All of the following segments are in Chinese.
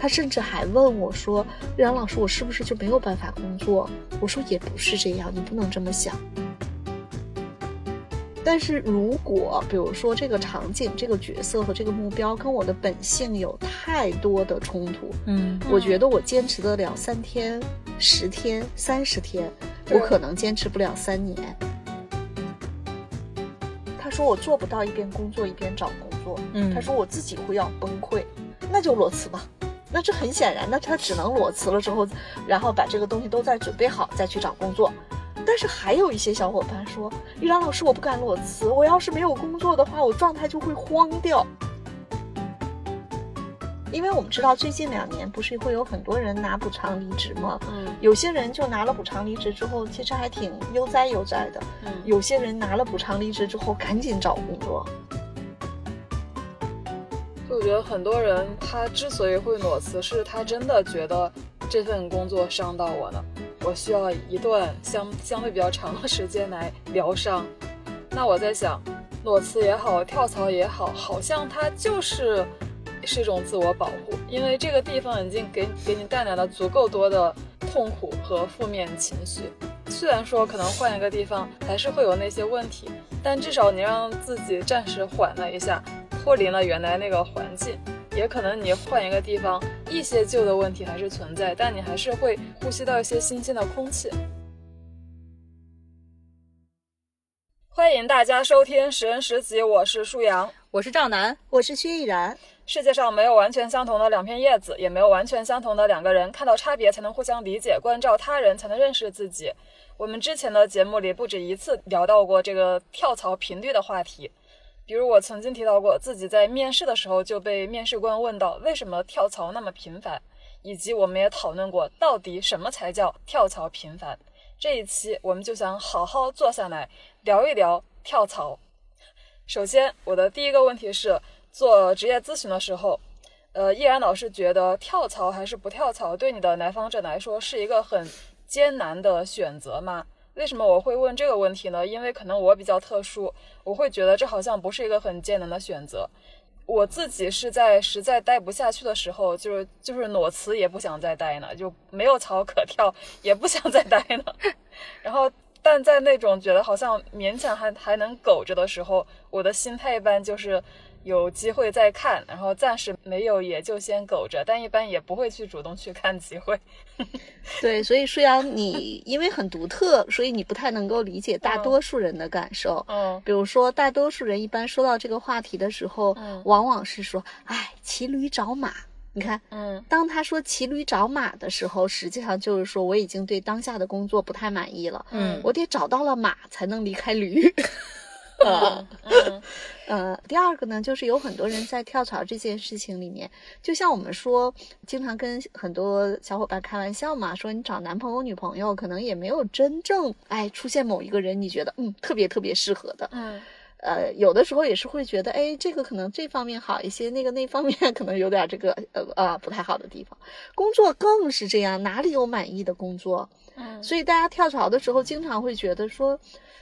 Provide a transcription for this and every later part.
他甚至还问我说：“玉然老师，我是不是就没有办法工作？”我说：“也不是这样，你不能这么想。”但是如果比如说这个场景、这个角色和这个目标跟我的本性有太多的冲突，嗯，我觉得我坚持得了三天、十天、三十天，我可能坚持不了三年。他说我做不到一边工作一边找工作，嗯他说我自己会要崩溃，那就裸辞吧。那这很显然，那他只能裸辞了之后，然后把这个东西都再准备好，再去找工作。但是还有一些小伙伴说，玉兰老师，我不敢裸辞，我要是没有工作的话，我状态就会慌掉。因为我们知道最近两年不是会有很多人拿补偿离职吗？嗯有些人就拿了补偿离职之后，其实还挺悠哉悠哉的；嗯有些人拿了补偿离职之后，赶紧找工作。我觉得很多人他之所以会裸辞，是他真的觉得这份工作伤到我了，我需要一段相相对比较长的时间来疗伤。那我在想，裸辞也好，跳槽也好，好像它就是是一种自我保护，因为这个地方已经给给你带来了足够多的痛苦和负面情绪。虽然说可能换一个地方还是会有那些问题，但至少你让自己暂时缓了一下，脱离了原来那个环境。也可能你换一个地方，一些旧的问题还是存在，但你还是会呼吸到一些新鲜的空气。欢迎大家收听《十人十集》，我是舒阳。我是赵楠，我是薛逸然，世界上没有完全相同的两片叶子，也没有完全相同的两个人。看到差别才能互相理解，关照他人才能认识自己。我们之前的节目里不止一次聊到过这个跳槽频率的话题，比如我曾经提到过自己在面试的时候就被面试官问到为什么跳槽那么频繁，以及我们也讨论过到底什么才叫跳槽频繁。这一期我们就想好好坐下来聊一聊跳槽。首先，我的第一个问题是，做职业咨询的时候，呃，依然老师觉得跳槽还是不跳槽，对你的来访者来说是一个很艰难的选择吗？为什么我会问这个问题呢？因为可能我比较特殊，我会觉得这好像不是一个很艰难的选择。我自己是在实在待不下去的时候，就是就是裸辞也不想再待呢，就没有槽可跳，也不想再待呢。然后，但在那种觉得好像勉强还还能苟着的时候，我的心态一般就是有机会再看，然后暂时没有也就先苟着，但一般也不会去主动去看机会。对，所以舒阳，你因为很独特，所以你不太能够理解大多数人的感受。嗯比如说，大多数人一般说到这个话题的时候，嗯往往是说：“哎，骑驴找马。”你看，嗯当他说骑驴找马的时候，实际上就是说我已经对当下的工作不太满意了，嗯我得找到了马才能离开驴。呃 呃，第二个呢，就是有很多人在跳槽这件事情里面，就像我们说，经常跟很多小伙伴开玩笑嘛，说你找男朋友、女朋友，可能也没有真正哎出现某一个人，你觉得嗯特别特别适合的。嗯呃，有的时候也是会觉得，哎，这个可能这方面好一些，那个那方面可能有点这个呃啊不太好的地方。工作更是这样，哪里有满意的工作？嗯所以大家跳槽的时候，经常会觉得说，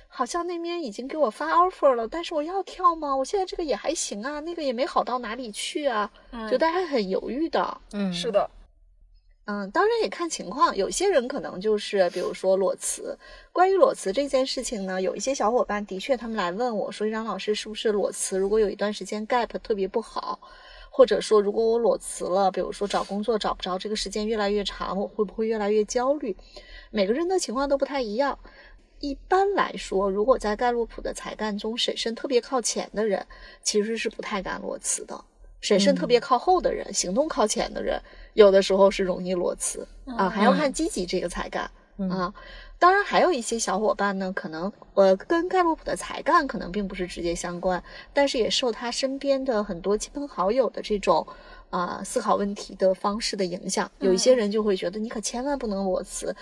好像那边已经给我发 offer 了，但是我要跳吗？我现在这个也还行啊，那个也没好到哪里去啊，嗯，就大家很犹豫的。嗯，是，的，嗯，当然也看情况，有些人可能就是比如说裸辞。关于裸辞这件事情呢，有一些小伙伴的确他们来问我说，张老师是不是裸辞？如果有一段时间 gap 特别不好，或者说如果我裸辞了，比如说找工作找不着，这个时间越来越长，我会不会越来越焦虑？每个人的情况都不太一样。一般来说，如果在盖洛普的才干中审慎特别靠前的人，其实是不太敢裸辞的。审慎特别靠后的人，行动靠前的人，有的时候是容易裸辞啊，还要看积极这个才干嗯啊。当然，还有一些小伙伴呢，可能呃跟盖洛普的才干可能并不是直接相关，但是也受他身边的很多亲朋好友的这种啊、思考问题的方式的影响。有一些人就会觉得你可千万不能裸辞，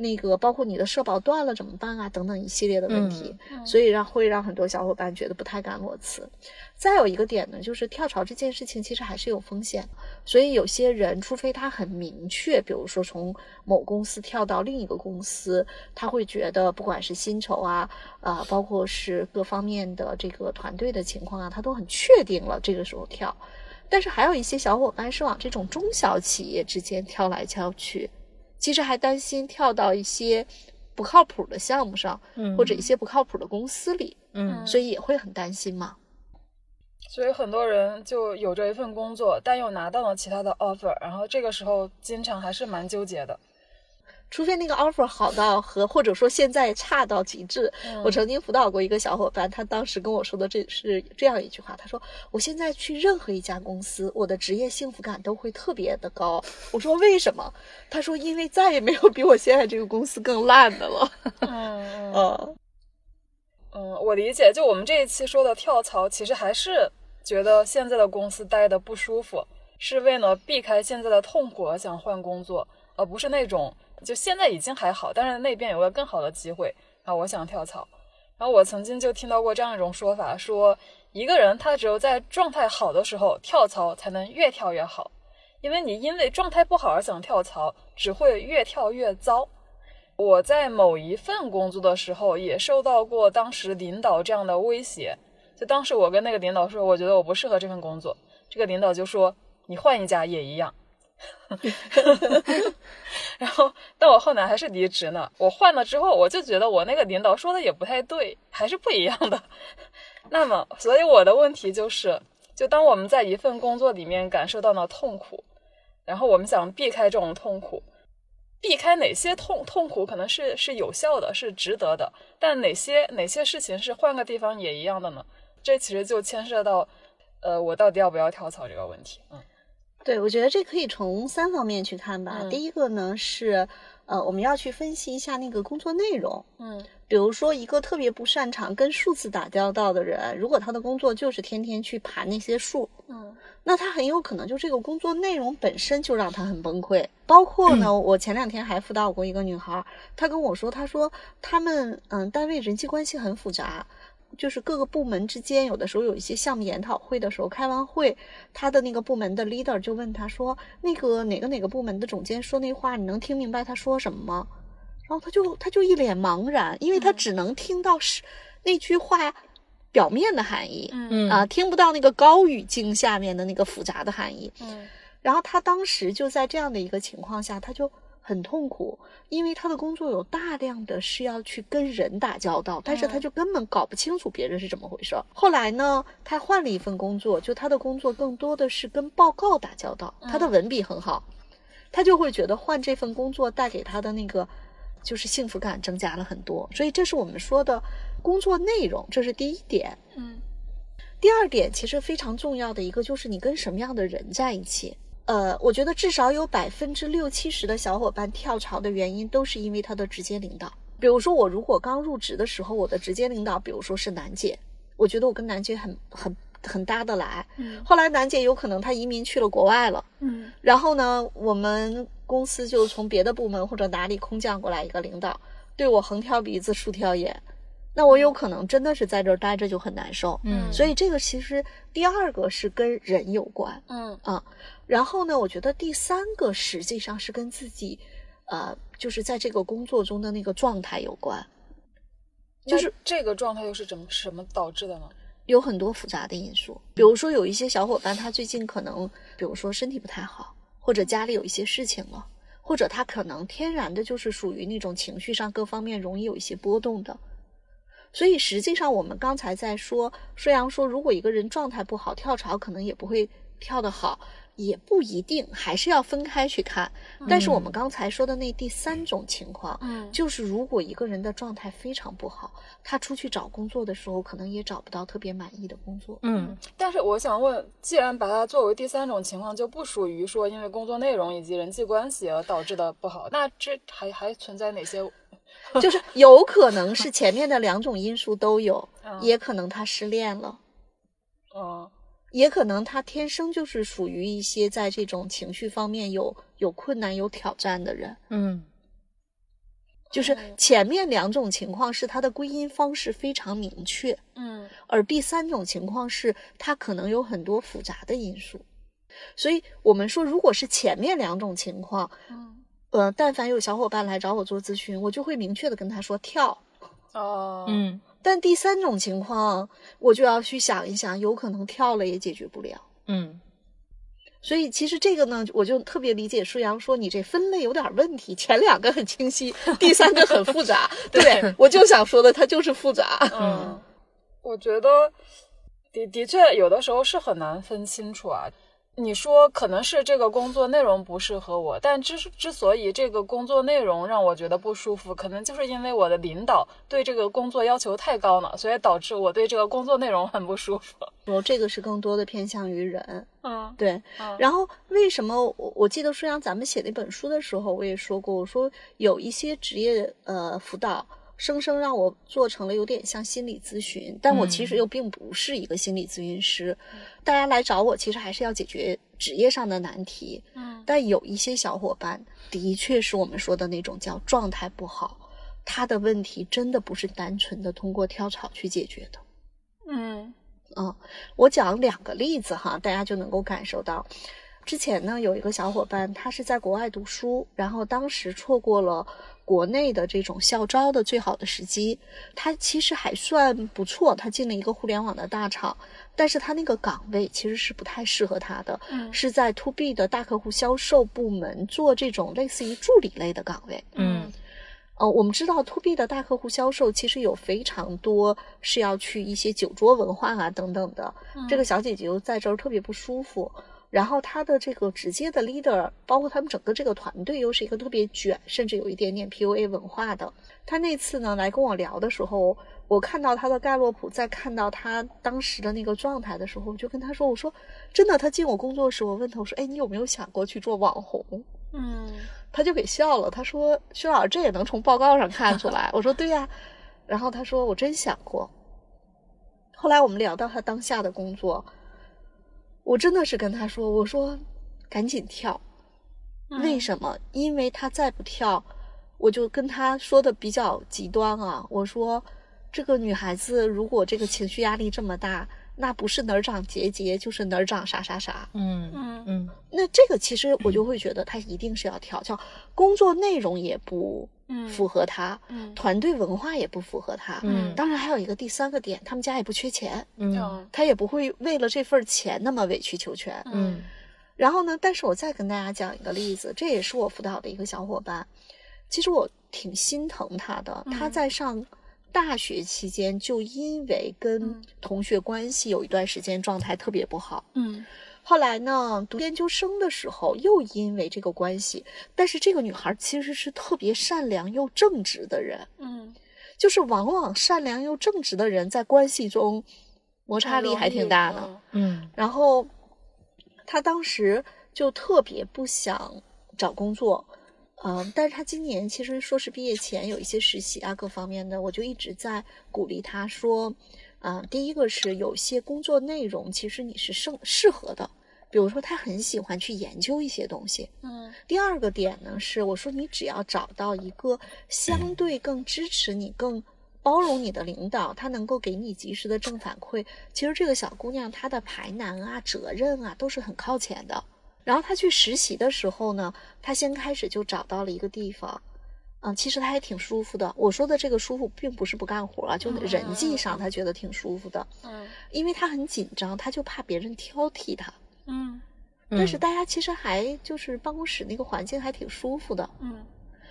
那个包括你的社保断了怎么办啊，等等一系列的问题，嗯所以让会让很多小伙伴觉得不太敢裸辞。再有一个点呢，就是跳槽这件事情其实还是有风险，所以有些人，除非他很明确，比如说从某公司跳到另一个公司，他会觉得不管是薪酬啊，啊、包括是各方面的这个团队的情况啊，他都很确定了，这个时候跳。但是还有一些小伙伴是往这种中小企业之间跳来跳去，其实还担心跳到一些不靠谱的项目上，嗯或者一些不靠谱的公司里，嗯所以也会很担心嘛。所以很多人就有着一份工作，但又拿到了其他的 offer，然后这个时候经常还是蛮纠结的。除非那个 offer 好到和或者说现在差到极致。嗯我曾经辅导过一个小伙伴，他当时跟我说的这是这样一句话，他说：“我现在去任何一家公司，我的职业幸福感都会特别的高。”我说：“为什么？”他说：“因为再也没有比我现在这个公司更烂的了。嗯嗯 呃，嗯，我理解。就我们这一期说的跳槽，其实还是觉得现在的公司待的不舒服，是为了避开现在的痛苦而想换工作，而不是那种就现在已经还好，但是那边有个更好的机会啊，我想跳槽。然后我曾经就听到过这样一种说法，说一个人他只有在状态好的时候跳槽，才能越跳越好。因为你因为状态不好而想跳槽，只会越跳越糟。我在某一份工作的时候，也受到过当时领导这样的威胁。就当时我跟那个领导说，我觉得我不适合这份工作，这个领导就说你换一家也一样。然后，但我后来还是离职呢。我换了之后，我就觉得我那个领导说的也不太对，还是不一样的。那么，所以我的问题就是，就当我们在一份工作里面感受到了痛苦，然后我们想避开这种痛苦，避开哪些痛痛苦可能是是有效的，是值得的，但哪些哪些事情是换个地方也一样的呢？这其实就牵涉到，呃，我到底要不要跳槽这个问题。嗯对，我觉得这可以从三方面去看吧。嗯第一个呢是，呃，我们要去分析一下那个工作内容。嗯比如说，一个特别不擅长跟数字打交道的人，如果他的工作就是天天去盘那些数，嗯那他很有可能就这个工作内容本身就让他很崩溃。包括呢，我前两天还辅导过一个女孩，她跟我说，她说他们嗯单位人际关系很复杂。就是各个部门之间，有的时候有一些项目研讨会的时候，开完会，他的那个部门的 leader 就问他说：“那个哪个哪个部门的总监说那话，你能听明白他说什么吗？”然后他就他就一脸茫然，因为他嗯只能听到是那句话表面的含义，嗯啊，听不到那个高语境下面的那个复杂的含义。嗯然后他当时就在这样的一个情况下，他就很痛苦，因为他的工作有大量的是要去跟人打交道，但是他嗯就根本搞不清楚别人是怎么回事儿。后来呢，他换了一份工作，就他的工作更多的是跟报告打交道，他的嗯文笔很好，他就会觉得换这份工作带给他的那个就是幸福感增加了很多。所以这是我们说的工作内容，这是第一点。嗯第二点其实非常重要的一个就是你跟什么样的人在一起。呃，我觉得至少有百分之六七十的小伙伴跳槽的原因都是因为他的直接领导。比如说我如果刚入职的时候，我的直接领导，比如说是楠姐，我觉得我跟楠姐很很很搭得来。嗯后来楠姐有可能她移民去了国外了，嗯然后呢，我们公司就从别的部门或者哪里空降过来一个领导，对我横挑鼻子竖挑眼，那我有可能真的是在这儿待着就很难受。嗯所以这个其实第二个是跟人有关嗯啊，然后呢，我觉得第三个实际上是跟自己，呃，就是在这个工作中的那个状态有关，就是这个状态又是怎么什么导致的呢？有很多复杂的因素。比如说有一些小伙伴他最近可能，比如说身体不太好，或者家里有一些事情了，或者他可能天然的就是属于那种情绪上各方面容易有一些波动的。所以实际上，我们刚才在说，虽然说，如果一个人状态不好，跳槽可能也不会跳得好，也不一定，还是要分开去看。但是我们刚才说的那第三种情况，嗯就是如果一个人的状态非常不好，他出去找工作的时候，可能也找不到特别满意的工作。嗯但是我想问，既然把它作为第三种情况，就不属于说因为工作内容以及人际关系而导致的不好，那这还还存在哪些？就是有可能是前面的两种因素都有，嗯。也可能他失恋了，哦。也可能他天生就是属于一些在这种情绪方面有有困难、有挑战的人。嗯。就是嗯前面两种情况是他的归因方式非常明确，嗯。而第三种情况是他可能有很多复杂的因素。所以我们说，如果是前面两种情况，嗯呃，但凡有小伙伴来找我做咨询，我就会明确的跟他说跳。哦嗯但第三种情况，我就要去想一想，有可能跳了也解决不了。嗯所以其实这个呢，我就特别理解舒阳说你这分类有点问题，前两个很清晰，第三个很复杂。对我就想说的，它就是复杂。嗯，我觉得的的确有的时候是很难分清楚啊。你说可能是这个工作内容不适合我，但之之所以这个工作内容让我觉得不舒服，可能就是因为我的领导对这个工作要求太高了，所以导致我对这个工作内容很不舒服。我这个是更多的偏向于人，嗯，对。嗯然后为什么我我记得舒阳咱们写那本书的时候，我也说过，我说有一些职业呃辅导。生生让我做成了有点像心理咨询，但我其实又并不是一个心理咨询师。大家来找我，其实还是要解决职业上的难题。嗯但有一些小伙伴的确是我们说的那种叫状态不好，他的问题真的不是单纯的通过跳槽去解决的。嗯嗯，我讲两个例子哈，大家就能够感受到。之前呢，有一个小伙伴，他是在国外读书，然后当时错过了国内的这种校招的最好的时机。他其实还算不错，他进了一个互联网的大厂，但是他那个岗位其实是不太适合他的，嗯是在 to B 的大客户销售部门做这种类似于助理类的岗位。嗯呃，我们知道 to B 的大客户销售其实有非常多是要去一些酒桌文化啊等等的。这个小姐姐又在这儿特别不舒服，然后他的这个直接的 leader，包括他们整个这个团队，又是一个特别卷，甚至有一点点 PUA 文化的。他那次呢来跟我聊的时候，我看到他的盖洛普，在看到他当时的那个状态的时候，我就跟他说：“我说真的，他进我工作室，我问他，我说，哎，你有没有想过去做网红？”嗯他就给笑了，他说：“薛老师，这也能从报告上看出来。”我说：“对呀。”然后他说：“我真想过。”后来我们聊到他当下的工作，我真的是跟他说：“我说赶紧跳，为什么？因为他再不跳，我就跟他说的比较极端啊。我说这个女孩子如果这个情绪压力这么大，那不是哪儿长结节，就是哪儿长啥啥啥。嗯嗯嗯那这个其实我就会觉得他一定是要调教，工作内容也不嗯符合他，嗯团队文化也不符合他。嗯当然还有一个第三个点，他们家也不缺钱，嗯嗯他也不会为了这份钱那么委曲求全。嗯然后呢，但是我再跟大家讲一个例子，这也是我辅导的一个小伙伴，其实我挺心疼他的。他嗯在上大学期间，就因为跟嗯同学关系有一段时间状态特别不好。嗯后来呢，读研究生的时候，又因为这个关系，但是这个女孩其实是特别善良又正直的人，嗯，就是往往善良又正直的人在关系中摩擦力还挺大的。嗯然后她当时就特别不想找工作，嗯，但是他今年其实硕士毕业前有一些实习啊，各方面的，我就一直在鼓励他说，啊、第一个是有些工作内容其实你是适适合的，比如说他很喜欢去研究一些东西，嗯第二个点呢是，我说你只要找到一个相对更支持你、更包容你的领导，他能够给你及时的正反馈。其实这个小姑娘她的排难啊、责任啊都是很靠前的。然后他去实习的时候呢，他先开始就找到了一个地方，嗯，其实他也挺舒服的。我说的这个舒服，并不是不干活啊，就人际上他觉得挺舒服的，嗯因为他很紧张，他就怕别人挑剔他。嗯但是大家其实还就是办公室那个环境还挺舒服的。嗯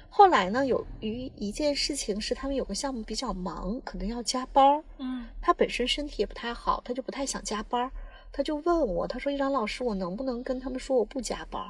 后来呢，由于一件事情是他们有个项目比较忙，可能要加班儿。嗯他本身身体也不太好，他就不太想加班儿。他就问我，他说：“一然老师，我能不能跟他们说我不加班？”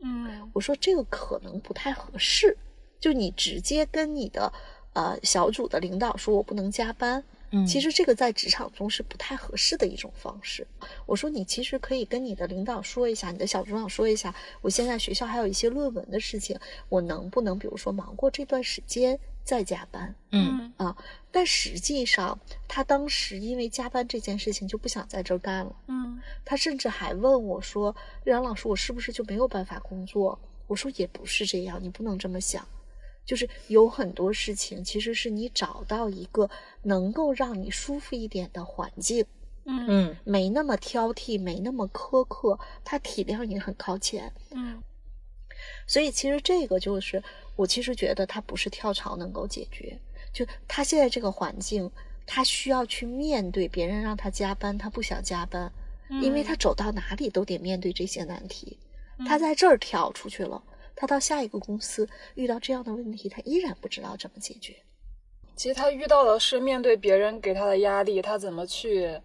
嗯我说：“这个可能不太合适，就你直接跟你的呃小组的领导说我不能加班。”嗯其实这个在职场中是不太合适的一种方式。我说你其实可以跟你的领导说一下，你的小组长说一下，我现在学校还有一些论文的事情，我能不能比如说忙过这段时间再加班嗯啊？但实际上他当时因为加班这件事情就不想在这儿干了，嗯他甚至还问我说：“冉老师，我是不是就没有办法工作？”我说也不是这样，你不能这么想。就是有很多事情，其实是你找到一个能够让你舒服一点的环境，嗯嗯没那么挑剔，没那么苛刻，他体谅你很靠前。嗯所以其实这个就是我其实觉得他不是跳槽能够解决，就他现在这个环境，他需要去面对别人让他加班，他不想加班。因为他走到哪里都得面对这些难题。他在这儿跳出去了，他到下一个公司遇到这样的问题，他依然不知道怎么解决。其实他遇到的是面对别人给他的压力，他怎么去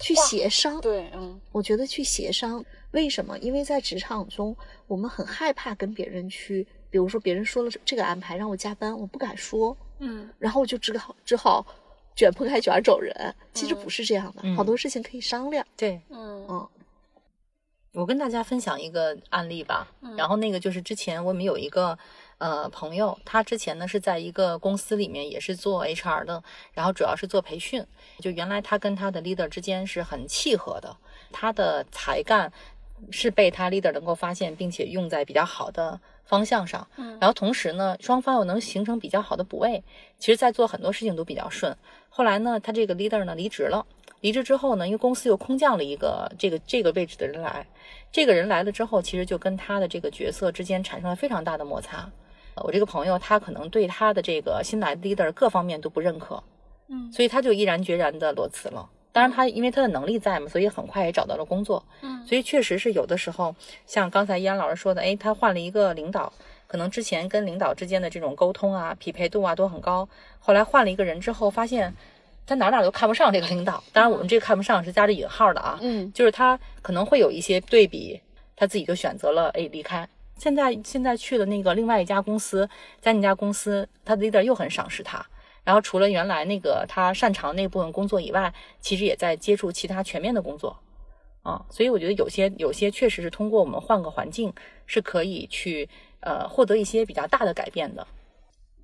去协商？对，嗯，我觉得去协商，为什么？因为在职场中，我们很害怕跟别人去，比如说别人说了这个安排让我加班，我不敢说，嗯，然后我就只好只好卷铺盖卷走人。其实不是这样的，嗯好多事情可以商量。对，嗯嗯我跟大家分享一个案例吧。然后那个就是之前我们有一个呃朋友，他之前呢是在一个公司里面也是做 HR 的，然后主要是做培训。就原来他跟他的 leader 之间是很契合的，他的才干是被他 leader 能够发现，并且用在比较好的方向上。嗯然后同时呢，双方又能形成比较好的补位，其实在做很多事情都比较顺。后来呢，他这个 leader 呢离职了。离职之后呢，因为公司又空降了一个这个这个位置的人来，这个人来了之后，其实就跟他的这个角色之间产生了非常大的摩擦。呃我这个朋友他可能对他的这个新来的 leader 各方面都不认可，嗯所以他就毅然决然的裸辞了。当然，他因为他的能力在嘛，所以很快也找到了工作。嗯所以确实是有的时候，像刚才依安老师说的，哎，他换了一个领导，可能之前跟领导之间的这种沟通啊、匹配度啊都很高，后来换了一个人之后，发现他哪哪都看不上这个领导。当然，我们这个看不上是加着引号的啊，嗯就是他可能会有一些对比，他自己就选择了哎离开。现在现在去的那个另外一家公司，在那家公司，他的 leader 又很赏识他。然后除了原来那个他擅长那部分工作以外，其实也在接触其他全面的工作，啊，所以我觉得有些有些确实是通过我们换个环境是可以去呃获得一些比较大的改变的。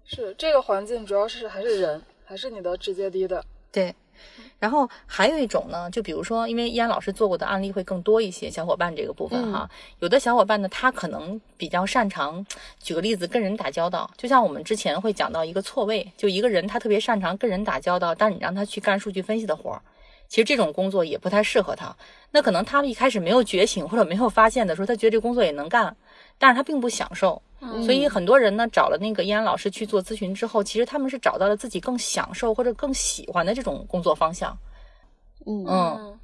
是这个环境主要是还是人，还是你的直接 leader。对，然后还有一种呢，就比如说，因为依安老师做过的案例会更多一些，小伙伴这个部分哈，有的小伙伴呢，他可能比较擅长，举个例子，跟人打交道，就像我们之前会讲到一个错位，就一个人他特别擅长跟人打交道，但你让他去干数据分析的活儿，其实这种工作也不太适合他。那可能他一开始没有觉醒或者没有发现的时候，他觉得这工作也能干，但是他并不享受。所以很多人呢找了那个依安老师去做咨询之后，其实他们是找到了自己更享受或者更喜欢的这种工作方向。嗯嗯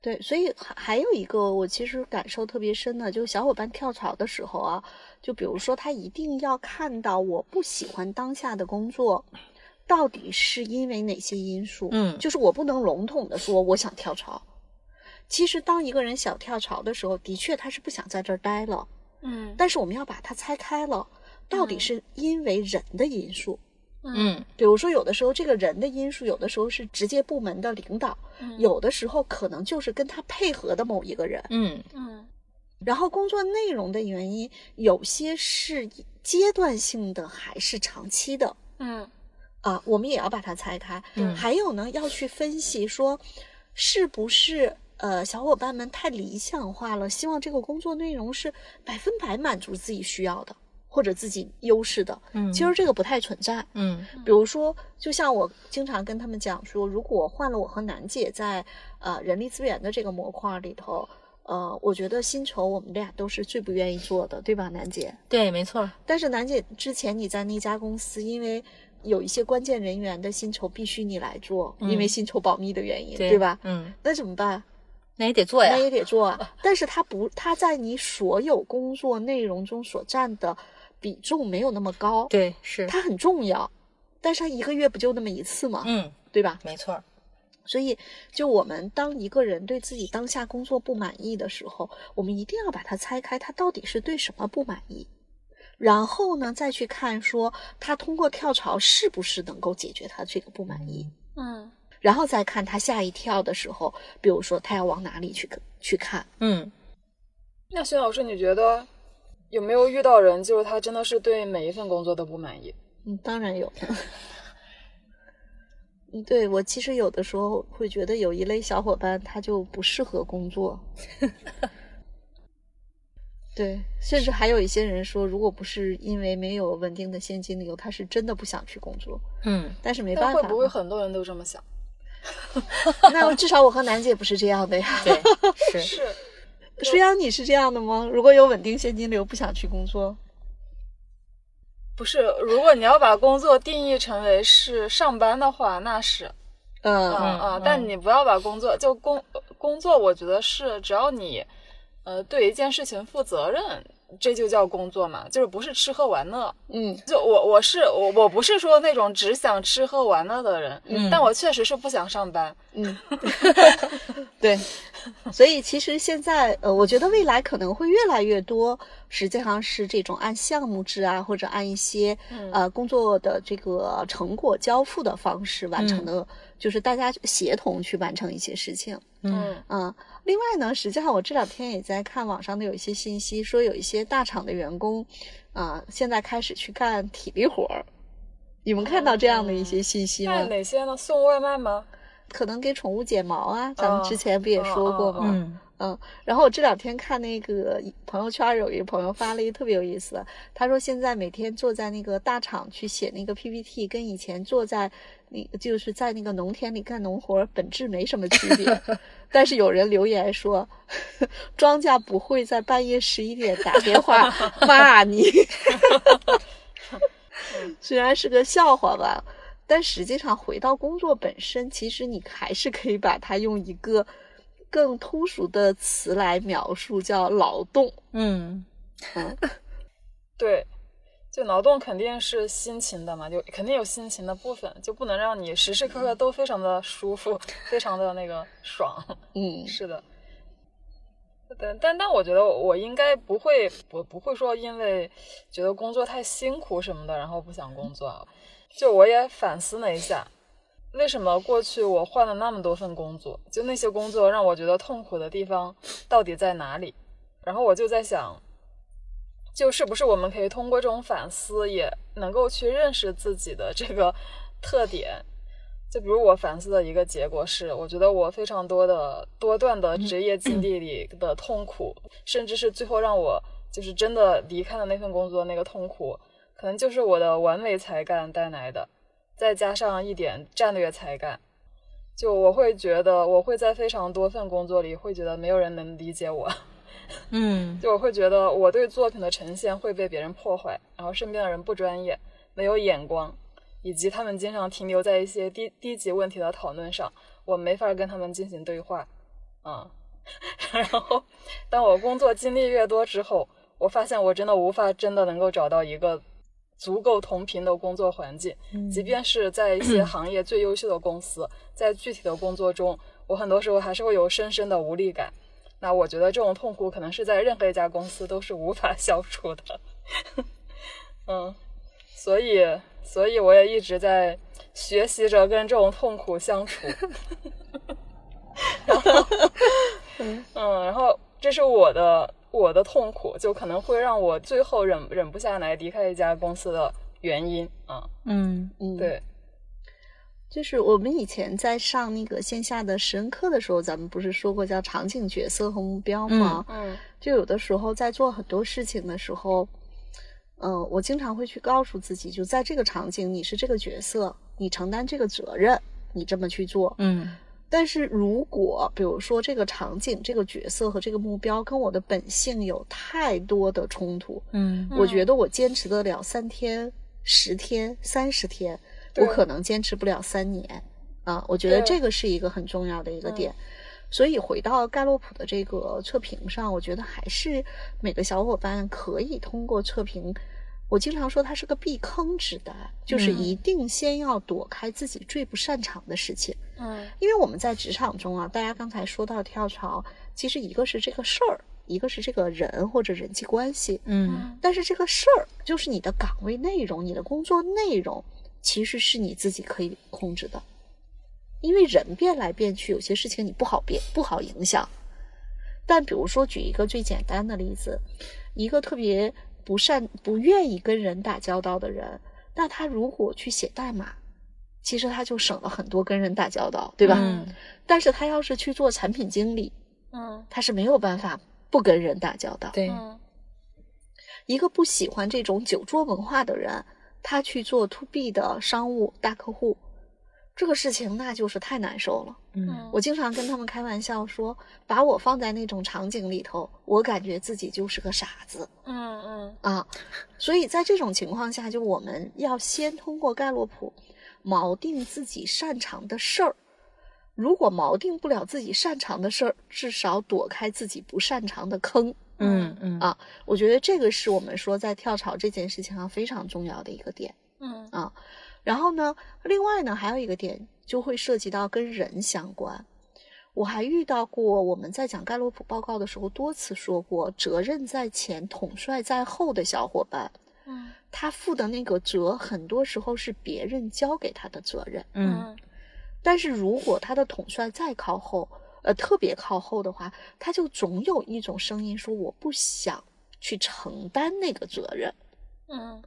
对，所以还还有一个我其实感受特别深的，就是小伙伴跳槽的时候啊，就比如说他一定要看到我不喜欢当下的工作，到底是因为哪些因素？嗯就是我不能笼统的说我想跳槽。其实当一个人想跳槽的时候，的确他是不想在这儿待了，嗯。但是我们要把它拆开了，到底嗯。是因为人的因素。嗯。比如说，有的时候这个人的因素，有的时候是直接部门的领导，嗯。有的时候可能就是跟他配合的某一个人。嗯。嗯。然后工作内容的原因，有些是阶段性的，还是长期的嗯。啊，我们也要把它拆开。嗯。还有呢，要去分析说，是不是呃小伙伴们太理想化了，希望这个工作内容是百分百满足自己需要的，或者自己优势的。嗯其实这个不太存在。嗯比如说，就像我经常跟他们讲说，如果换了我和楠姐在呃人力资源的这个模块里头，呃，我觉得薪酬我们俩都是最不愿意做的，对吧，楠姐？对，没错。但是楠姐之前你在那家公司，因为有一些关键人员的薪酬必须你来做，因为嗯薪酬保密的原因，对对吧？嗯，那怎么办？那也得做呀那。也得做啊。但是它不，它在你所有工作内容中所占的比重没有那么高，对，是。它很重要。但是它一个月不就那么一次吗？嗯，对吧？没错。所以，就我们当一个人对自己当下工作不满意的时候，我们一定要把它拆开，他到底是对什么不满意，然后呢，再去看说他通过跳槽是不是能够解决他这个不满意，嗯然后再看他吓一跳的时候，比如说他要往哪里去去看。嗯那薛老师，你觉得有没有遇到人，就是他真的是对每一份工作都不满意？嗯，当然有。嗯，对我其实有的时候会觉得有一类小伙伴他就不适合工作。对，甚至还有一些人说，如果不是因为没有稳定的现金流，他是真的不想去工作。嗯，但是没办法会，不会很多人都这么想？那至少我和楠姐不是这样的呀。对，是。是，舒阳，你是这样的吗？如果有稳定现金流，不想去工作？不是？如果你要把工作定义成为是上班的话，那是，嗯嗯啊嗯！但你不要把工作就工工作，我觉得是只要你呃对一件事情负责任，这就叫工作嘛，就是不是吃喝玩乐。嗯就我我是我我不是说那种只想吃喝玩乐的人，嗯但我确实是不想上班。嗯，对，所以其实现在呃，我觉得未来可能会越来越多，实际上是这种按项目制啊，或者按一些嗯呃工作的这个成果交付的方式完成的，就是大家协同去完成一些事情。嗯嗯，另外呢，实际上我这两天也在看网上的有一些信息，说有一些大厂的员工啊、现在开始去干体力活儿。你们看到这样的一些信息那吗？哪些呢？送外卖吗？可能给宠物剪毛啊，咱们哦之前不也说过吗？嗯嗯，然后我这两天看那个朋友圈，有一个朋友发了一个特别有意思的，他说现在每天坐在那个大厂去写那个 PPT，跟以前坐在那就是在那个农田里干农活本质没什么区别。但是有人留言说，庄稼不会在半夜十一点打电话骂你，虽然是个笑话吧。但实际上，回到工作本身，其实你还是可以把它用一个更通俗的词来描述，叫劳动。嗯嗯，对，就劳动肯定是辛勤的嘛，就肯定有辛勤的部分，就不能让你时时刻刻都非常的舒服，非常的那个爽。嗯 是的，但但但我觉得我应该不会，我不会说因为觉得工作太辛苦什么的，然后不想工作。就我也反思了一下，为什么过去我换了那么多份工作，就那些工作让我觉得痛苦的地方到底在哪里？然后我就在想，就是不是我们可以通过这种反思，也能够去认识自己的这个特点。就比如我反思的一个结果是，我觉得我非常多的多段的职业经历里的痛苦，甚至是最后让我就是真的离开了那份工作那个痛苦，可能就是我的完美才干带来的，再加上一点战略才干。就我会觉得，我会在非常多份工作里会觉得没有人能理解我，嗯 就我会觉得我对作品的呈现会被别人破坏，然后身边的人不专业，没有眼光，以及他们经常停留在一些低低级问题的讨论上，我没法跟他们进行对话，啊、然后当我工作经历越多之后，我发现我真的无法真的能够找到一个足够同频的工作环境，即便是在一些行业最优秀的公司，在具体的工作中，我很多时候还是会有深深的无力感。那我觉得这种痛苦可能是在任何一家公司都是无法消除的。嗯，所以，所以我也一直在学习着跟这种痛苦相处。然后，嗯，然后这是我的我的痛苦，就可能会让我最后忍忍不下来离开一家公司的原因啊。嗯嗯，，对，就是我们以前在上那个线下的实人课的时候，咱们不是说过叫场景角色和目标吗？嗯就有的时候在做很多事情的时候，嗯、我经常会去告诉自己，就在这个场景，你是这个角色，你承担这个责任，你这么去做。嗯但是如果比如说这个场景、这个角色和这个目标跟我的本性有太多的冲突，嗯我觉得我坚持得了三天、十天、三十天，我可能坚持不了三年啊。我觉得这个是一个很重要的一个点。所以回到盖洛普的这个测评上，我觉得还是每个小伙伴可以通过测评。我经常说它是个避坑指南，就是嗯一定先要躲开自己最不擅长的事情。嗯因为我们在职场中啊，大家刚才说到跳槽，其实一个是这个事儿，一个是这个人或者人际关系。嗯但是这个事儿就是你的岗位内容，你的工作内容，其实是你自己可以控制的。因为人变来变去，有些事情你不好变，不好影响。但比如说，举一个最简单的例子，一个特别不善、不愿意跟人打交道的人，那他如果去写代码，其实他就省了很多跟人打交道，对吧？嗯但是他要是去做产品经理，嗯他是没有办法不跟人打交道。对，嗯一个不喜欢这种酒桌文化的人，他去做 to B 的商务大客户，这个事情那就是太难受了。嗯我经常跟他们开玩笑说，把我放在那种场景里头，我感觉自己就是个傻子嗯嗯啊。所以在这种情况下，就我们要先通过盖洛普锚定自己擅长的事儿，如果锚定不了自己擅长的事儿，至少躲开自己不擅长的坑。嗯嗯啊我觉得这个是我们说在跳槽这件事情上非常重要的一个点。嗯啊，然后呢，另外呢，还有一个点就会涉及到跟人相关。我还遇到过，我们在讲盖洛普报告的时候多次说过，责任在前，统帅在后的小伙伴，嗯他负的那个责，很多时候是别人交给他的责任。嗯但是如果他的统帅再靠后，呃，特别靠后的话，他就总有一种声音说，我不想去承担那个责任。嗯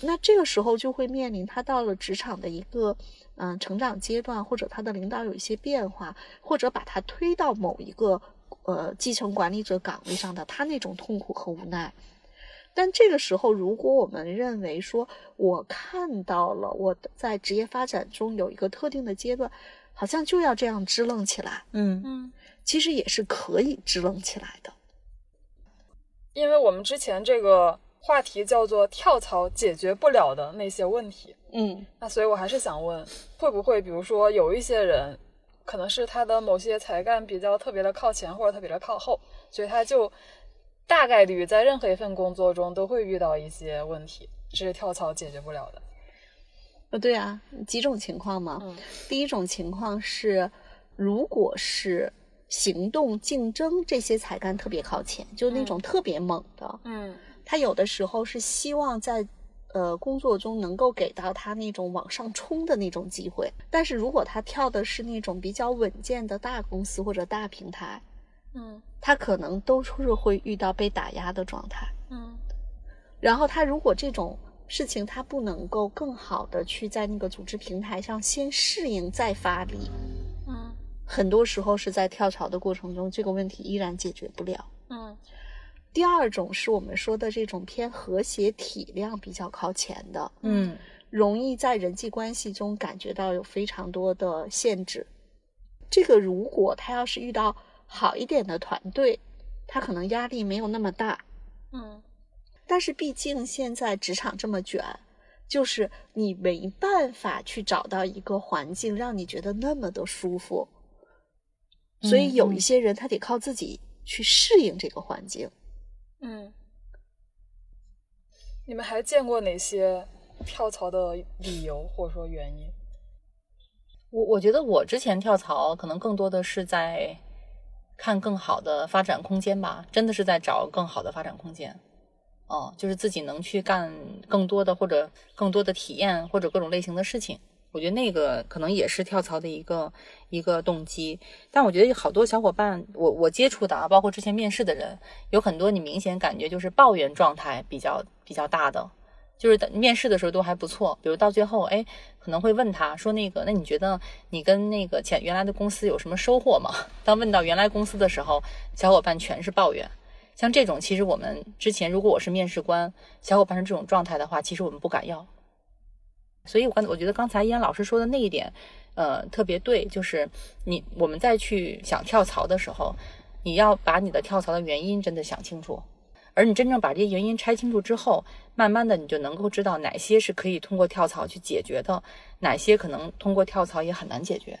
那这个时候就会面临他到了职场的一个嗯、成长阶段，或者他的领导有一些变化，或者把他推到某一个呃基层管理者岗位上的他那种痛苦和无奈。但这个时候，如果我们认为说，我看到了我的在职业发展中有一个特定的阶段，好像就要这样支棱起来，嗯嗯，其实也是可以支棱起来的。因为我们之前这个话题叫做跳槽解决不了的那些问题，嗯。那所以我还是想问，会不会比如说有一些人，可能是他的某些才干比较特别的靠前或者特别的靠后，所以他就大概率在任何一份工作中都会遇到一些问题，这是跳槽解决不了的。呃，对啊，几种情况嘛。嗯。第一种情况是，如果是行动竞争这些才干特别靠前，就是那种特别猛的，嗯他有的时候是希望在呃工作中能够给到他那种往上冲的那种机会，但是如果他跳的是那种比较稳健的大公司或者大平台，嗯他可能都是会遇到被打压的状态。嗯然后他如果这种事情他不能够更好的去在那个组织平台上先适应再发力，嗯很多时候是在跳槽的过程中，这个问题依然解决不了。嗯第二种是我们说的这种偏和谐体量比较靠前的，嗯容易在人际关系中感觉到有非常多的限制。这个如果他要是遇到好一点的团队，他可能压力没有那么大。嗯但是毕竟现在职场这么卷，就是你没办法去找到一个环境让你觉得那么的舒服，所以有一些人他得靠自己去适应这个环境。嗯，你们还见过哪些跳槽的理由或者说原因？我我觉得我之前跳槽可能更多的是在看更好的发展空间吧，真的是在找更好的发展空间。哦，就是自己能去干更多的或者更多的体验或者各种类型的事情。我觉得那个可能也是跳槽的一个一个动机。但我觉得好多小伙伴，我我接触的啊，包括之前面试的人，有很多你明显感觉就是抱怨状态比较比较大的。就是面试的时候都还不错，比如到最后，哎，可能会问他说那个，那你觉得你跟那个前原来的公司有什么收获吗？当问到原来公司的时候，小伙伴全是抱怨。像这种，其实我们之前如果我是面试官，小伙伴是这种状态的话，其实我们不敢要。所以我刚我觉得刚才依然老师说的那一点，呃，特别对，就是你我们再去想跳槽的时候，你要把你的跳槽的原因真的想清楚。而你真正把这些原因拆清楚之后，慢慢的你就能够知道哪些是可以通过跳槽去解决的，哪些可能通过跳槽也很难解决。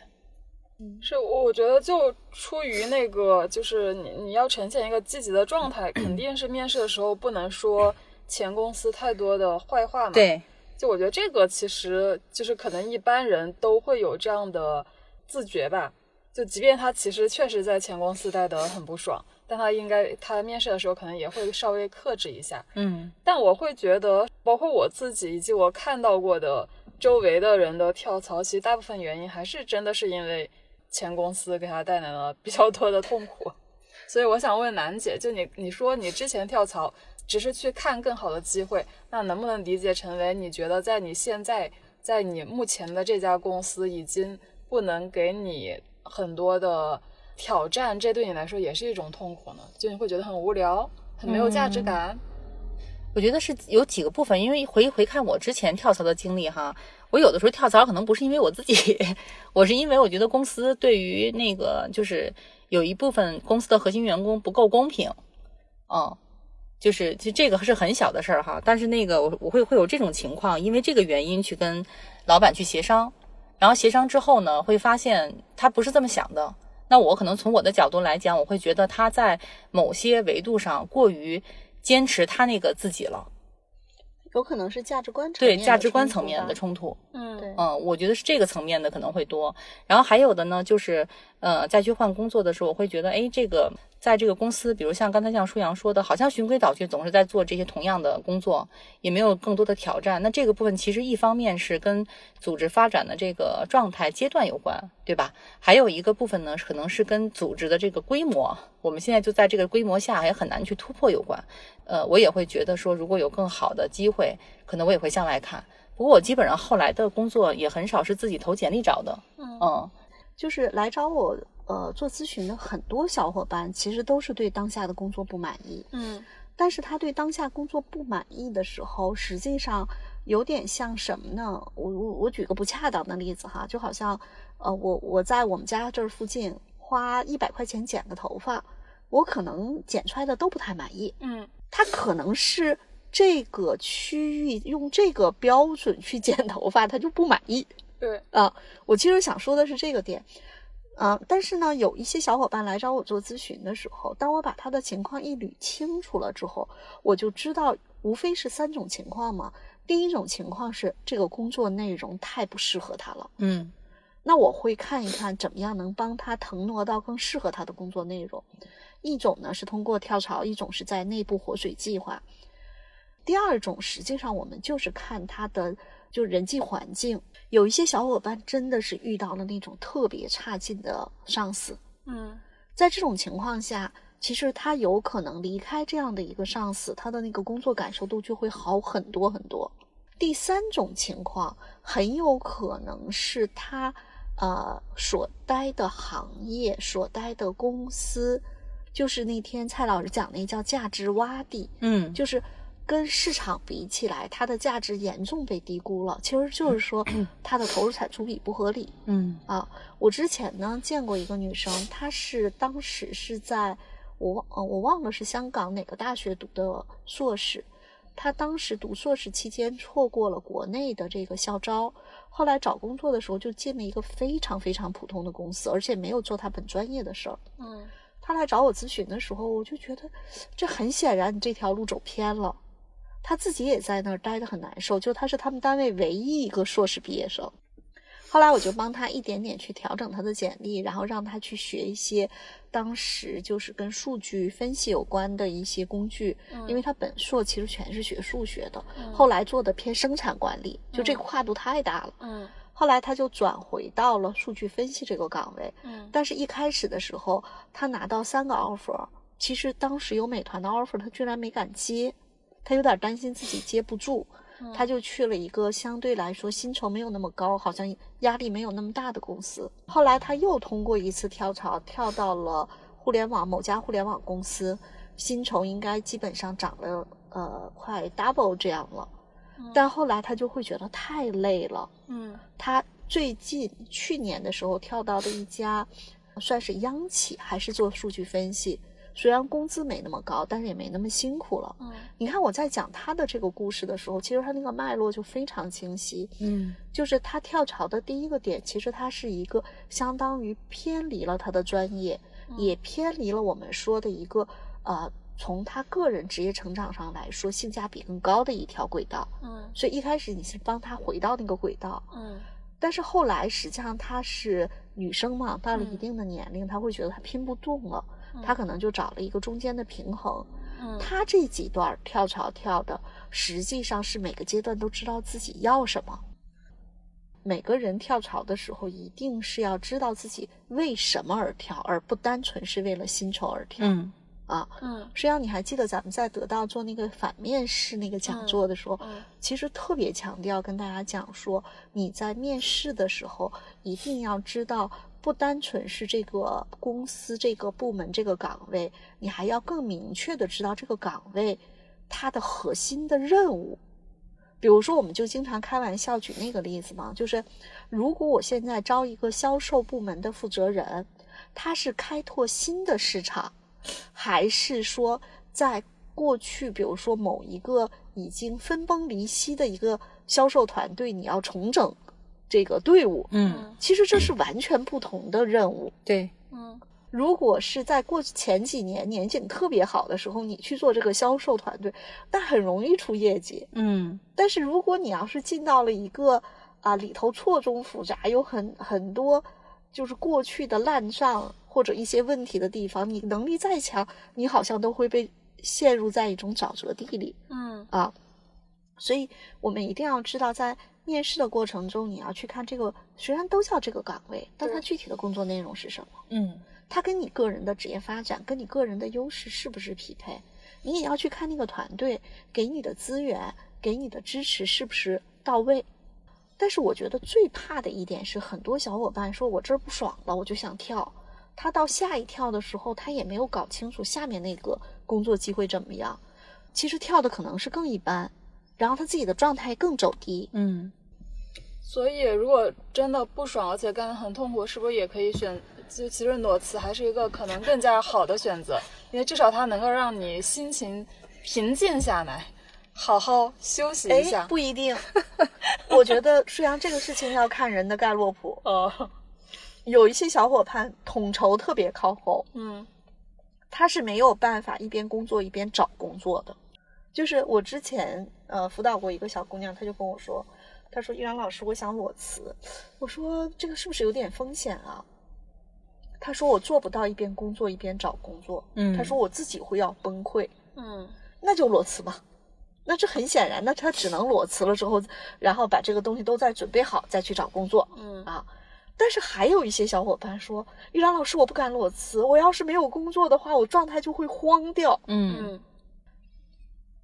嗯是，我觉得就出于那个，就是你你要呈现一个积极的状态，肯定是面试的时候不能说前公司太多的坏话嘛。，对，就我觉得这个其实就是可能一般人都会有这样的自觉吧。就即便他其实确实在前公司待得很不爽，但他应该他面试的时候可能也会稍微克制一下。嗯但我会觉得，包括我自己以及我看到过的周围的人的跳槽，其实大部分原因还是真的是因为前公司给他带来了比较多的痛苦。所以我想问楠姐，就你你说你之前跳槽只是去看更好的机会，那能不能理解成为你觉得在你现在在你目前的这家公司已经不能给你很多的挑战，这对你来说也是一种痛苦呢？就你会觉得很无聊，很没有价值感。我觉得是有几个部分，因为回回看我之前跳槽的经历哈，我有的时候跳槽可能不是因为我自己，我是因为我觉得公司对于那个就是有一部分公司的核心员工不够公平，嗯，就是就这个是很小的事儿哈，但是那个我我会会有这种情况，因为这个原因去跟老板去协商，然后协商之后呢，会发现他不是这么想的。那我可能从我的角度来讲，我会觉得他在某些维度上过于坚持他那个自己了。有可能是价值观层对面的价值观层面的冲突。嗯对嗯，我觉得是这个层面的可能会多。然后还有的呢，就是呃，再去换工作的时候，我会觉得，哎，这个在这个公司，比如像刚才像舒阳说的，好像循规蹈矩，总是在做这些同样的工作，也没有更多的挑战。那这个部分其实一方面是跟组织发展的这个状态阶段有关，对吧？还有一个部分呢，可能是跟组织的这个规模，我们现在就在这个规模下，也很难去突破有关。呃，我也会觉得说，如果有更好的机会，可能我也会向外看。不过我基本上后来的工作也很少是自己投简历找的，嗯就是来找我呃做咨询的很多小伙伴，其实都是对当下的工作不满意。嗯但是他对当下工作不满意的时候，实际上有点像什么呢？我我我举个不恰当的例子哈，就好像呃我我在我们家这儿附近花一百块钱剪个头发，我可能剪出来的都不太满意，嗯他可能是这个区域用这个标准去剪头发，他就不满意。对，啊，我其实想说的是这个点，啊，但是呢，有一些小伙伴来找我做咨询的时候，当我把他的情况一捋清楚了之后，我就知道，无非是三种情况嘛。第一种情况是这个工作内容太不适合他了，嗯那我会看一看怎么样能帮他腾挪到更适合他的工作内容。一种呢是通过跳槽，一种是在内部活水计划。第二种实际上我们就是看他的就人际环境，有一些小伙伴真的是遇到了那种特别差劲的上司，嗯。在这种情况下，其实他有可能离开这样的一个上司，他的那个工作感受度就会好很多很多。第三种情况很有可能是他呃所待的行业、所待的公司，就是那天蔡老师讲那叫价值洼地，嗯。就是跟市场比起来，它的价值严重被低估了。其实就是说，它的投入产出比不合理。嗯啊，我之前呢见过一个女生，她是当时是在我忘呃我忘了是香港哪个大学读的硕士，她当时读硕士期间错过了国内的这个校招，后来找工作的时候就进了一个非常非常普通的公司，而且没有做她本专业的事儿。嗯她来找我咨询的时候，我就觉得这很显然你这条路走偏了。她自己也在那儿待得很难受，就他是他们单位唯一一个硕士毕业生。后来我就帮他一点点去调整他的简历，然后让他去学一些当时就是跟数据分析有关的一些工具，因为他本硕其实全是学数学的，后来做的偏生产管理，就这个跨度太大了。嗯后来他就转回到了数据分析这个岗位，嗯但是一开始的时候，他拿到三个 offer，其实当时有美团的 offer，他居然没敢接，他有点担心自己接不住，他就去了一个相对来说薪酬没有那么高，好像压力没有那么大的公司。后来他又通过一次跳槽，跳到了互联网某家互联网公司，薪酬应该基本上涨了呃快 double 这样了。但后来他就会觉得太累了，嗯他最近去年的时候跳到的一家算是央企，还是做数据分析。虽然工资没那么高，但是也没那么辛苦了。嗯你看我在讲他的这个故事的时候，其实他那个脉络就非常清晰。嗯就是他跳槽的第一个点，其实他是一个相当于偏离了他的专业，也偏离了我们说的一个呃，从他个人职业成长上来说，性价比更高的一条轨道。嗯所以一开始你是帮他回到那个轨道，嗯但是后来实际上她是女生嘛，到了一嗯定的年龄，她会觉得她拼不动了，她可能就找了一个中间的平衡。嗯她这几段跳槽跳的，实际上是每个阶段都知道自己要什么。每个人跳槽的时候，一定是要知道自己为什么而跳，而不单纯是为了薪酬而跳、嗯啊。嗯实际上，你还记得咱们在得到做那个反面试那个讲座的时候，嗯其实特别强调跟大家讲说，你在面试的时候一定要知道，不单纯是这个公司、这个部门、这个岗位，你还要更明确的知道这个岗位它的核心的任务。比如说，我们就经常开玩笑举那个例子嘛，就是如果我现在招一个销售部门的负责人，他是开拓新的市场，还是说在过去，比如说某一个已经分崩离析的一个销售团队，你要重整这个队伍，嗯，其实这是完全不同的任务。对，嗯如果是在过去前几年年景特别好的时候，你去做这个销售团队，那很容易出业绩。嗯但是如果你要是进到了一个啊里头错综复杂，有很很多就是过去的烂账或者一些问题的地方，你能力再强，你好像都会被陷入在一种沼泽地里嗯啊。所以我们一定要知道，在面试的过程中，你要去看这个，虽然都叫这个岗位，但它具体的工作内容是什么？嗯它跟你个人的职业发展、跟你个人的优势是不是匹配？你也要去看那个团队给你的资源、给你的支持是不是到位。但是我觉得最怕的一点是，很多小伙伴说我这儿不爽了，我就想跳。他到下一跳的时候，他也没有搞清楚下面那个工作机会怎么样。其实跳的可能是更一般，然后他自己的状态更走低。嗯，所以如果真的不爽，而且干得很痛苦，是不是也可以选？就其实裸辞还是一个可能更加好的选择，因为至少它能够让你心情平静下来，好好休息一哎下，。不一定。我觉得舒阳这个事情要看人的盖洛普。哦，有一些小伙伴统筹特别靠后，嗯他是没有办法一边工作一边找工作的。就是我之前呃辅导过一个小姑娘，她就跟我说，她说依然老师，我想裸辞。我说这个是不是有点风险啊？她说我做不到一边工作一边找工作。嗯她说我自己会要崩溃。嗯那就裸辞吧。那这很显然，那她只能裸辞了之后，然后把这个东西都再准备好，再去找工作嗯啊。但是还有一些小伙伴说：“玉兰老师，我不敢裸辞，我要是没有工作的话，我状态就会慌掉。嗯嗯。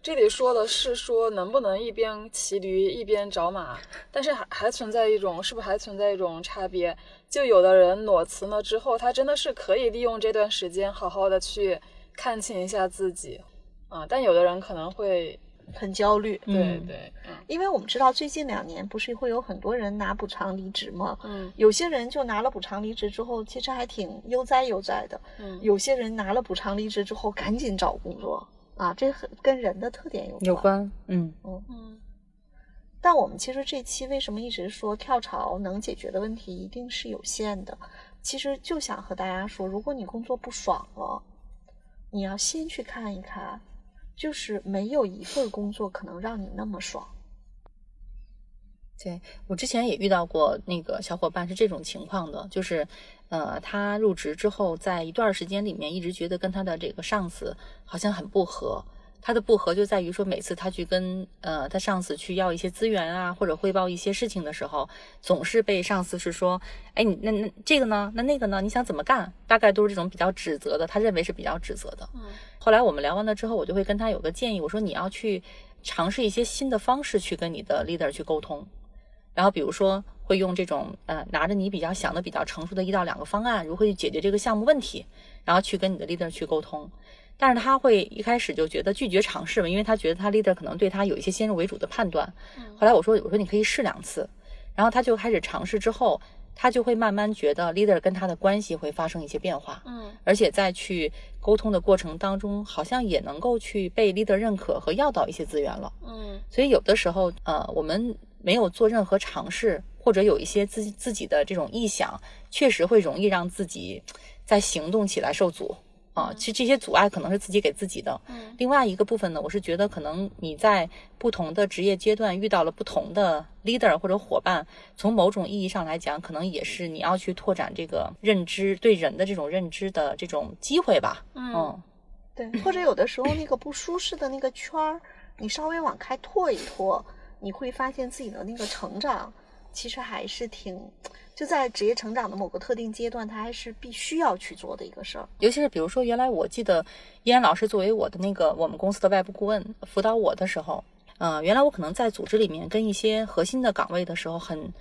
这里说的是说能不能一边骑驴一边找马，但是还还存在一种，是不是还存在一种差别？就有的人裸辞了之后，他真的是可以利用这段时间好好的去看清一下自己啊，但有的人可能会，很焦虑。对嗯对，嗯因为我们知道最近两年不是会有很多人拿补偿离职吗？嗯有些人就拿了补偿离职之后，其实还挺悠哉悠哉的；嗯有些人拿了补偿离职之后，赶紧找工作啊，这很跟人的特点有有关，嗯嗯但我们其实这期为什么一直说跳槽能解决的问题一定是有限的？其实就想和大家说，如果你工作不爽了，你要先去看一看，就是没有一份工作可能让你那么爽。对我之前也遇到过那个小伙伴是这种情况的，就是，呃，他入职之后，在一段时间里面一直觉得跟他的这个上司好像很不合。他的不合就在于说，每次他去跟呃他上司去要一些资源啊，或者汇报一些事情的时候，总是被上司是说，哎，你那那这个呢，那那个呢，你想怎么干？大概都是这种比较指责的，他认为是比较指责的。嗯后来我们聊完了之后，我就会跟他有个建议，我说你要去尝试一些新的方式去跟你的 leader 去沟通。然后比如说会用这种呃拿着你比较想的比较成熟的一到两个方案，如何去解决这个项目问题，然后去跟你的 leader 去沟通。但是他会一开始就觉得拒绝尝试嘛，因为他觉得他 leader 可能对他有一些先入为主的判断。后来我说我说你可以试两次，然后他就开始尝试之后，他就会慢慢觉得 leader 跟他的关系会发生一些变化。嗯而且在去沟通的过程当中，好像也能够去被 leader 认可和要到一些资源了。嗯所以有的时候，呃，我们没有做任何尝试，或者有一些自己自己的这种臆想，确实会容易让自己在行动起来受阻啊。其实这些阻碍可能是自己给自己的。嗯另外一个部分呢，我是觉得可能你在不同的职业阶段遇到了不同的 leader 或者伙伴，从某种意义上来讲，可能也是你要去拓展这个认知对人的这种认知的这种机会吧。嗯对，或者有的时候那个不舒适的那个圈儿，你稍微往开拓一拓，你会发现自己的那个成长其实还是挺，就在职业成长的某个特定阶段，它还是必须要去做的一个事儿。尤其是比如说，原来我记得依安老师作为我的那个我们公司的外部顾问辅导我的时候，呃，原来我可能在组织里面跟一些核心的岗位的时候很，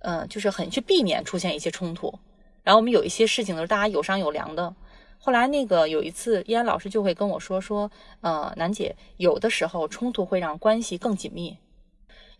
嗯，就是很去避免出现一些冲突。然后我们有一些事情都是，大家有商有量的。后来那个有一次，依安老师就会跟我说说，呃，楠姐，有的时候冲突会让关系更紧密，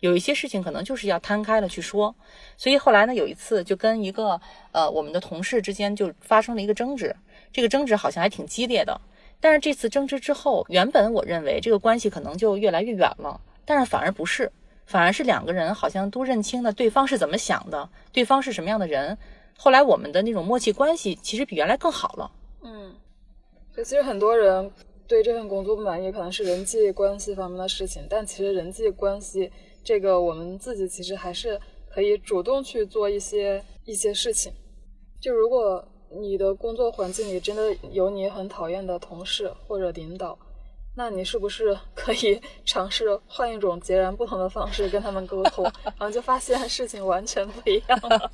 有一些事情可能就是要摊开了去说。所以后来呢，有一次就跟一个呃我们的同事之间就发生了一个争执，这个争执好像还挺激烈的。但是这次争执之后，原本我认为这个关系可能就越来越远了，但是反而不是。反而是两个人好像都认清了对方是怎么想的，对方是什么样的人。后来我们的那种默契关系其实比原来更好了。嗯，就其实很多人对这份工作不满意，可能是人际关系方面的事情，但其实人际关系这个我们自己其实还是可以主动去做一些一些事情。就如果你的工作环境里真的有你很讨厌的同事或者领导，那你是不是 可以尝试换一种截然不同的方式跟他们沟通，然后就发现事情完全不一样了？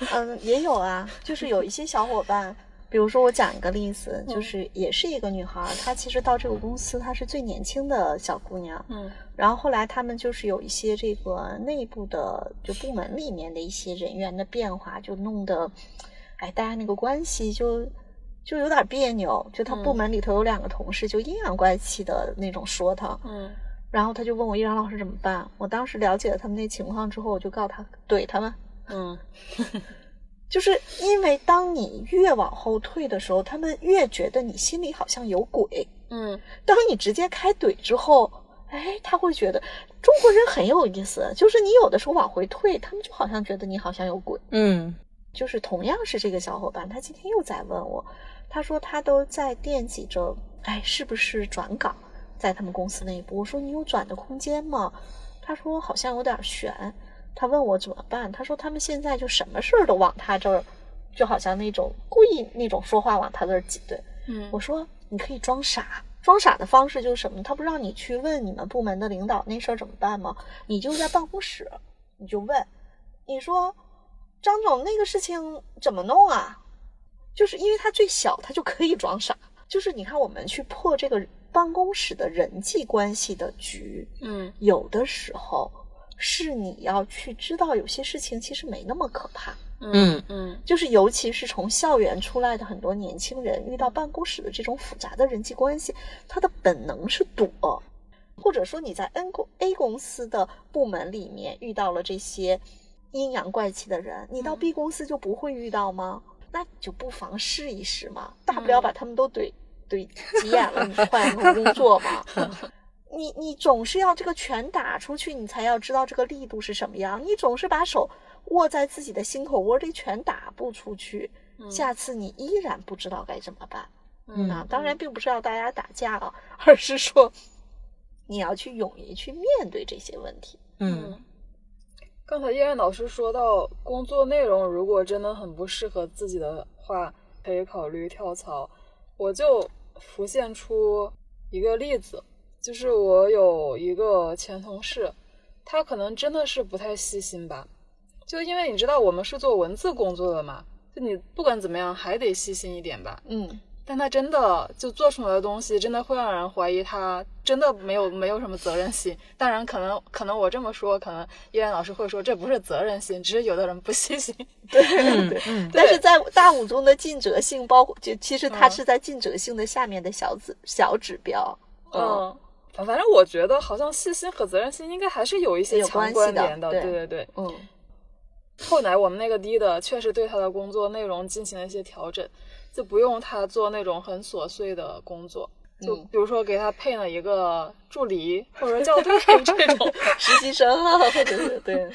嗯，也有啊，就是有一些小伙伴，比如说我讲一个例子，就是也是一个女孩，她其实到这个公司，她是最年轻的小姑娘，嗯。然后后来他们就是有一些这个内部的就部门里面的一些人员的变化，就弄得，哎，大家那个关系就就有点别扭。就他部门里头有两个同事就阴阳怪气的那种说他，嗯。然后他就问我依然老师怎么办。我当时了解了他们那情况之后，我就告诉他怼他们，嗯就是因为当你越往后退的时候，他们越觉得你心里好像有鬼。嗯当你直接开怼之后，哎，他会觉得中国人很有意思，就是你有的时候往回退，他们就好像觉得你好像有鬼。嗯就是同样是这个小伙伴，他今天又在问我，他说他都在惦记着，哎，是不是转岗在他们公司内部？我说你有转的空间吗？他说好像有点悬，他问我怎么办？他说他们现在就什么事儿都往他这儿，就好像那种故意那种说话往他这儿挤兑。嗯我说你可以装傻，装傻的方式就是什么？他不让你去问你们部门的领导那事儿怎么办吗？你就在办公室，你就问，你说张总那个事情怎么弄啊？就是因为他最小，他就可以装傻。就是你看，我们去破这个办公室的人际关系的局，嗯有的时候是你要去知道，有些事情其实没那么可怕。嗯嗯就是尤其是从校园出来的很多年轻人，遇到办公室的这种复杂的人际关系，他的本能是躲，或者说你在 N 公 A 公司的部门里面遇到了这些阴阳怪气的人，你到 B 公司就不会遇到吗？那你就不妨试一试嘛，大不了把他们都怼怼急眼了，你换一份工作嘛。你你总是要这个拳打出去，你才要知道这个力度是什么样。你总是把手握在自己的心口窝，里拳打不出去，下次你依然不知道该怎么办。嗯啊，当然并不是要大家打架啊，而是说你要去勇于去面对这些问题。嗯刚才叶然老师说到，工作内容如果真的很不适合自己的话，可以考虑跳槽。我就浮现出一个例子，就是我有一个前同事，他可能真的是不太细心吧，就因为你知道我们是做文字工作的嘛，就你不管怎么样还得细心一点吧。嗯，但他真的就做出来的东西，真的会让人怀疑他真的没有没有什么责任心。当然，可能可能我这么说，可能依然老师会说这不是责任心，只是有的人不细心。对 嗯对。嗯但是在大五中的尽责性，包括就其实它嗯是在尽责性的下面的小指小指标。嗯，反反正我觉得好像细心和责任心应该还是有一些有强关联的。对对对对。嗯后来我们那个低的确实对他的工作内容进行了一些调整，就不用他做那种很琐碎的工作。就嗯比如说给他配了一个助理或者校对 这种，实习生啊，或者是对，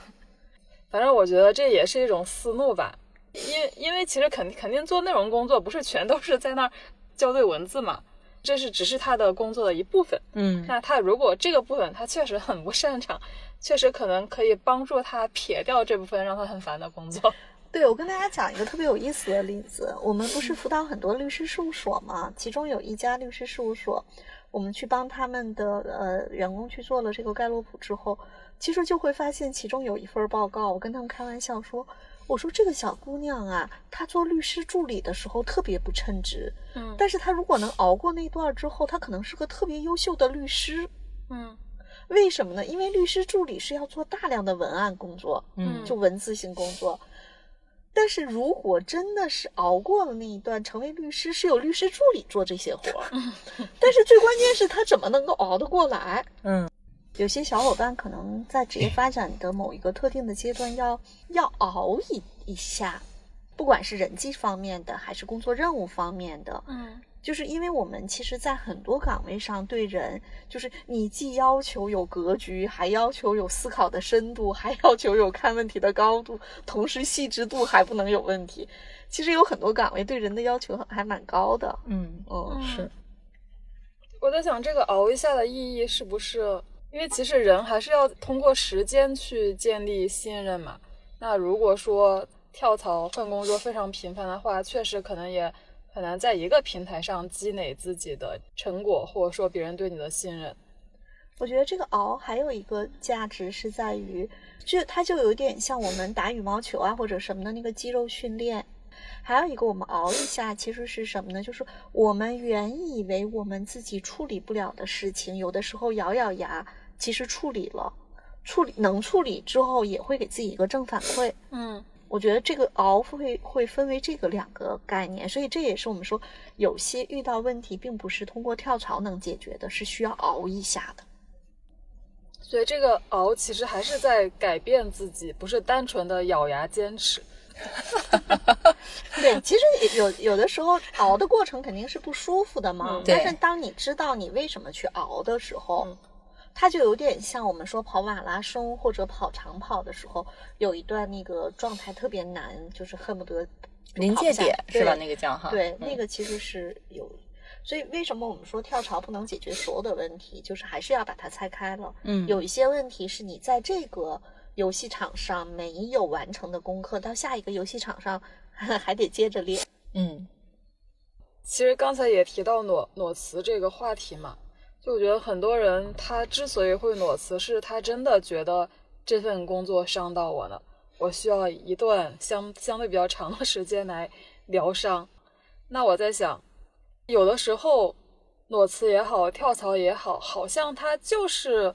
反正我觉得这也是一种思路吧，因为因为其实肯肯定做内容工作不是全都是在那儿校对文字嘛，这是只是他的工作的一部分。嗯那他如果这个部分他确实很不擅长，确实可能可以帮助他撇掉这部分让他很烦的工作。对，我跟大家讲一个特别有意思的例子。我们不是辅导很多律师事务所嘛，其中有一家律师事务所，我们去帮他们的呃员工去做了这个盖洛普之后，其实就会发现其中有一份报告，我跟他们开玩笑说，我说这个小姑娘啊，她做律师助理的时候特别不称职，嗯但是她如果能熬过那段之后，她可能是个特别优秀的律师。嗯为什么呢？因为律师助理是要做大量的文案工作，嗯就文字性工作。但是如果真的是熬过了那一段，成为律师是有律师助理做这些活儿，但是最关键是他怎么能够熬得过来？嗯有些小伙伴可能在职业发展的某一个特定的阶段要要熬一一下，不管是人际方面的还是工作任务方面的，嗯就是因为我们其实，在很多岗位上对人，就是你既要求有格局，还要求有思考的深度，还要求有看问题的高度，同时细致度还不能有问题。其实有很多岗位对人的要求还蛮高的。嗯，哦，是，我在想，这个熬一下的意义是不是？因为其实人还是要通过时间去建立信任嘛。那如果说跳槽换工作非常频繁的话，确实可能也。很难在一个平台上积累自己的成果，或者说别人对你的信任。我觉得这个熬还有一个价值是在于，就它就有点像我们打羽毛球啊或者什么的那个肌肉训练。还有一个我们熬一下，其实是什么呢？就是我们原以为我们自己处理不了的事情，有的时候咬咬牙，其实处理了，处理能处理之后，也会给自己一个正反馈。嗯。我觉得这个熬会会分为这个两个概念，所以这也是我们说有些遇到问题并不是通过跳槽能解决的，是需要熬一下的。所以这个熬其实还是在改变自己，不是单纯的咬牙坚持。对，其实有有的时候熬的过程肯定是不舒服的嘛，但是当你知道你为什么去熬的时候。它就有点像我们说跑马拉松或者跑长跑的时候，有一段那个状态特别难，就是恨不得临界点是吧？那个叫哈，对，那个其实是有。所以为什么我们说跳槽不能解决所有的问题，就是还是要把它拆开了。嗯，有一些问题是你在这个游戏场上没有完成的功课，到下一个游戏场上 还得接着练。嗯，其实刚才也提到裸裸辞这个话题嘛。就我觉得很多人他之所以会裸辞，是他真的觉得这份工作伤到我了，我需要一段相相对比较长的时间来疗伤。那我在想，有的时候裸辞也好，跳槽也好，好像它就是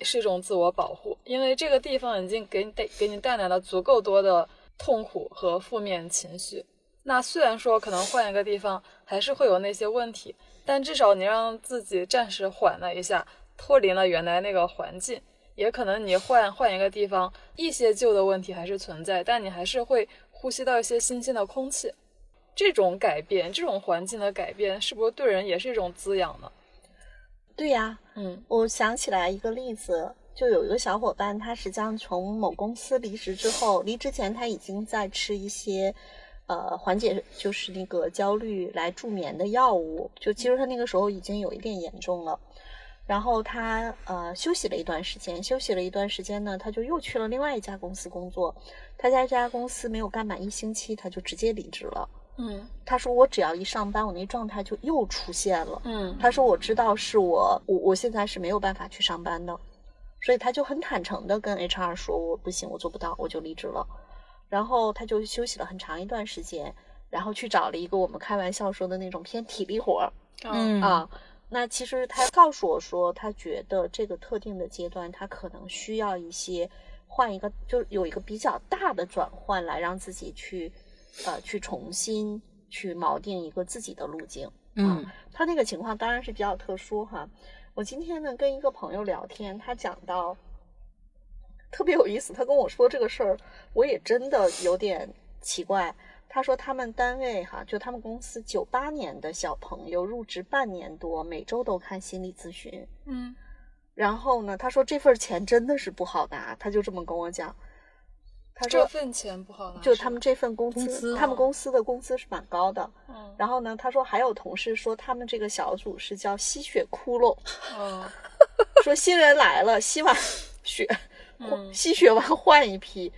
是一种自我保护，因为这个地方已经给你带给你带来了足够多的痛苦和负面情绪。那虽然说可能换一个地方还是会有那些问题。但至少你让自己暂时缓了一下，脱离了原来那个环境，也可能你换换一个地方，一些旧的问题还是存在，但你还是会呼吸到一些新鲜的空气。这种改变，这种环境的改变，是不是对人也是一种滋养呢？对呀，嗯，我想起来一个例子，就有一个小伙伴，他实际上从某公司离职之后，离职前他已经在吃一些。呃，缓解就是那个焦虑来助眠的药物，就其实他那个时候已经有一点严重了。然后他呃休息了一段时间，休息了一段时间呢，他就又去了另外一家公司工作。他在这家公司没有干满一星期，他就直接离职了。嗯，他说我只要一上班，我那状态就又出现了。嗯，他说我知道是我我我现在是没有办法去上班的，所以他就很坦诚的跟 HR 说我不行，我做不到，我就离职了。然后他就休息了很长一段时间，然后去找了一个我们开玩笑说的那种偏体力活儿，嗯啊，那其实他告诉我说，他觉得这个特定的阶段，他可能需要一些换一个，就有一个比较大的转换，来让自己去呃去重新去锚定一个自己的路径。嗯，他那个情况当然是比较特殊哈。我今天呢跟一个朋友聊天，他讲到。特别有意思，他跟我说这个事儿，我也真的有点奇怪。他说他们单位哈，就他们公司九八年的小朋友入职半年多，每周都看心理咨询。嗯，然后呢，他说这份钱真的是不好拿，他就这么跟我讲。他说这份钱不好拿，就他们这份工资，他们公司的工资是蛮高的。嗯，然后呢，他说还有同事说他们这个小组是叫吸血窟窿。嗯，说新人来了，吸完血。吸血完换一批，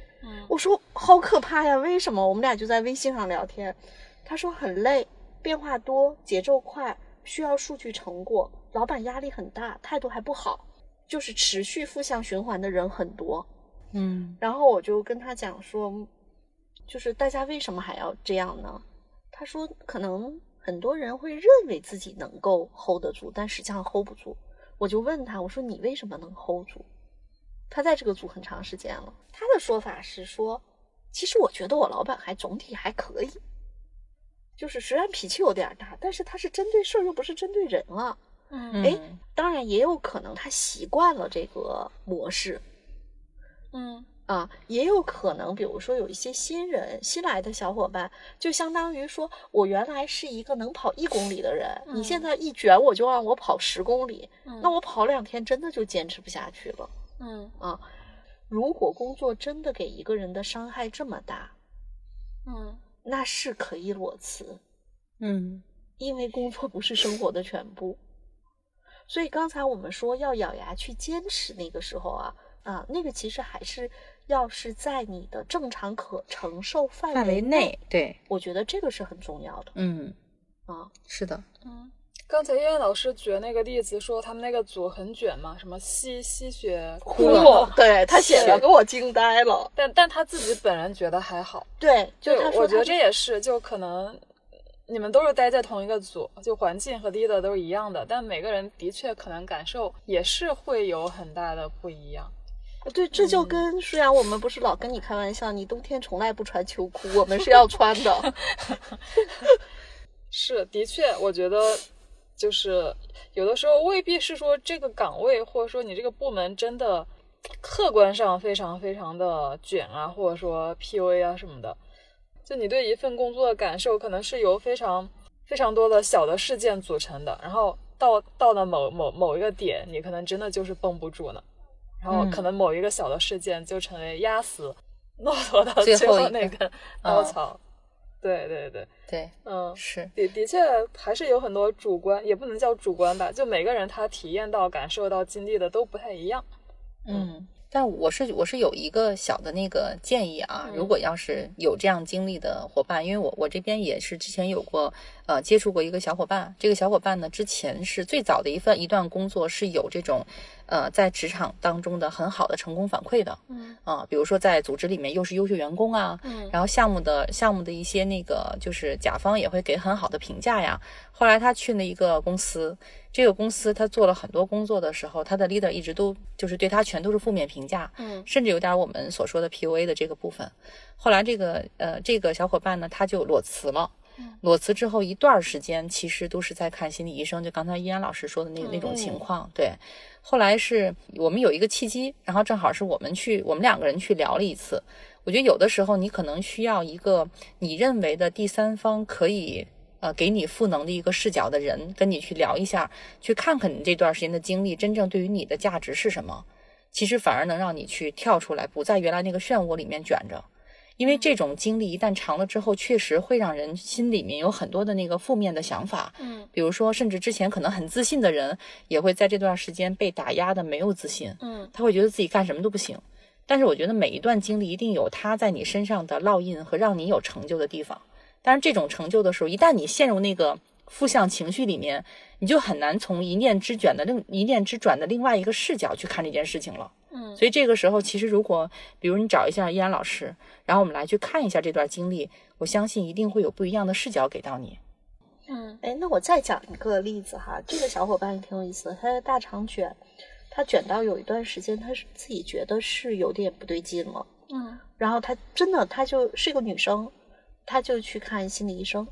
我说好可怕呀！为什么？我们俩就在微信上聊天，他说很累，变化多，节奏快，需要数据成果，老板压力很大，态度还不好，就是持续负向循环的人很多。嗯，然后我就跟他讲说，就是大家为什么还要这样呢？他说可能很多人会认为自己能够 hold 得住，但实际上 hold 不住。我就问他，我说你为什么能 hold 住？他在这个组很长时间了。他的说法是说，其实我觉得我老板还总体还可以，就是虽然脾气有点大，但是他是针对事儿又不是针对人啊。嗯，哎，当然也有可能他习惯了这个模式。嗯，啊，也有可能，比如说有一些新人、新来的小伙伴，就相当于说我原来是一个能跑一公里的人，你现在一卷我就让我跑十公里，那我跑两天真的就坚持不下去了。嗯。啊，如果工作真的给一个人的伤害这么大，嗯。那是可以裸辞，嗯。因为工作不是生活的全部。所以刚才我们说要咬牙去坚持，那个时候啊啊，那个其实还是要是在你的正常可承受范范围围内，对，我觉得这个是很重要的嗯，啊。是的，嗯。刚才燕燕老师举的那个例子，说他们那个组很卷嘛，什么吸吸血哭了，了，对他写的给我惊呆了。但但他自己本人觉得还好。对，就就他说我觉得这也是，就可能你们都是待在同一个组，就环境和 leader 都是一样的，但每个人的确可能感受也是会有很大的不一样。对，这就跟舒阳，我们不是老跟你开玩笑，你冬天从来不穿秋裤，我们是要穿的。是，的确，我觉得就是有的时候未必是说这个岗位或者说你这个部门真的客观上非常非常的卷啊，或者说 PUA 啊什么的，就你对一份工作的感受可能是由非常非常多的小的事件组成的，然后到到了某某某一个点，你可能真的就是绷不住了，然后可能某一个小的事件就成为压死骆驼的最最后一那根稻草。对对对，对，嗯，是，的的确还是有很多主观，也不能叫主观吧，就每个人他体验到、感受到、经历的都不太一样。嗯。但我是我是有一个小的那个建议啊，嗯如果要是有这样经历的伙伴，因为我我这边也是之前有过呃接触过一个小伙伴，这个小伙伴呢之前是最早的一份一段工作是有这种呃在职场当中的很好的成功反馈的，嗯啊、比如说在组织里面又是优秀员工啊，嗯然后项目的项目的一些那个就是甲方也会给很好的评价呀。后来他去了一个公司，这个公司他做了很多工作的时候，他的 leader 一直都就是对他全都是负面评价，嗯甚至有点我们所说的 PUA 的这个部分。后来这个呃这个小伙伴呢，他就裸辞了。裸辞之后一段时间，其实都是在看心理医生，就刚才依然老师说的那那种情况。对，后来是我们有一个契机，然后正好是我们去，我们两个人去聊了一次。我觉得有的时候你可能需要一个你认为的第三方可以呃给你赋能的一个视角的人，跟你去聊一下，去看看你这段时间的经历真正对于你的价值是什么。其实反而能让你去跳出来，不在原来那个漩涡里面卷着。因为这种经历一旦长了之后，确实会让人心里面有很多的那个负面的想法。嗯比如说，甚至之前可能很自信的人，也会在这段时间被打压的没有自信。嗯他会觉得自己干什么都不行。但是我觉得每一段经历一定有他在你身上的烙印和让你有成就的地方。但是这种成就的时候，一旦你陷入那个负向情绪里面，你就很难从一念之卷的另一念之转的另外一个视角去看这件事情了。嗯所以这个时候，其实如果比如你找一下依然老师，然后我们来去看一下这段经历，我相信一定会有不一样的视角给到你。嗯哎，那我再讲一个例子哈，这个小伙伴也挺有意思的，他的大肠卷，他卷到有一段时间，他是自己觉得是有点不对劲了，嗯然后他真的，他就是个女生，他就去看心理医生。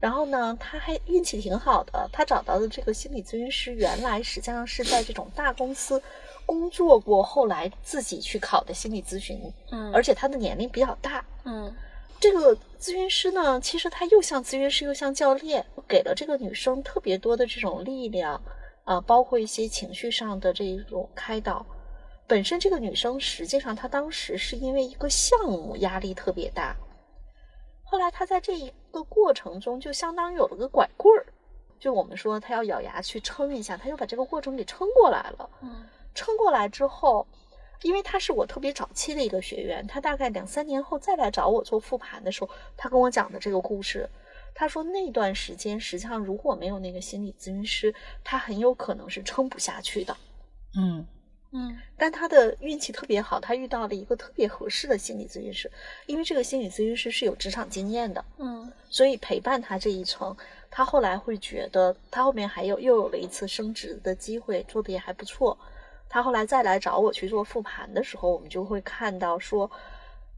然后呢，他还运气挺好的，他找到的这个心理咨询师，原来实际上是在这种大公司工作过，后来自己去考的心理咨询，嗯而且他的年龄比较大。嗯这个咨询师呢，其实他又像咨询师又像教练，给了这个女生特别多的这种力量，啊、包括一些情绪上的这种开导。本身这个女生实际上她当时是因为一个项目压力特别大，后来他在这一个过程中就相当于有了个拐棍儿，就我们说他要咬牙去撑一下，他又把这个过程给撑过来了。嗯撑过来之后，因为他是我特别早期的一个学员，他大概两三年后再来找我做复盘的时候，他跟我讲的这个故事。他说那段时间实际上如果没有那个心理咨询师，他很有可能是撑不下去的。嗯嗯但他的运气特别好，他遇到了一个特别合适的心理咨询师，因为这个心理咨询师是有职场经验的，嗯所以陪伴他这一程，他后来会觉得他后面还有又有了一次升职的机会，做的也还不错。他后来再来找我去做复盘的时候，我们就会看到说，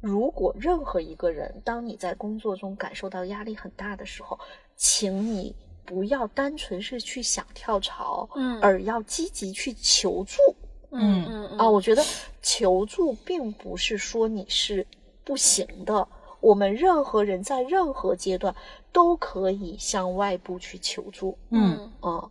如果任何一个人，当你在工作中感受到压力很大的时候，请你不要单纯是去想跳槽，嗯而要积极去求助。嗯嗯嗯啊，我觉得求助并不是说你是不行的，我们任何人在任何阶段都可以向外部去求助。嗯啊，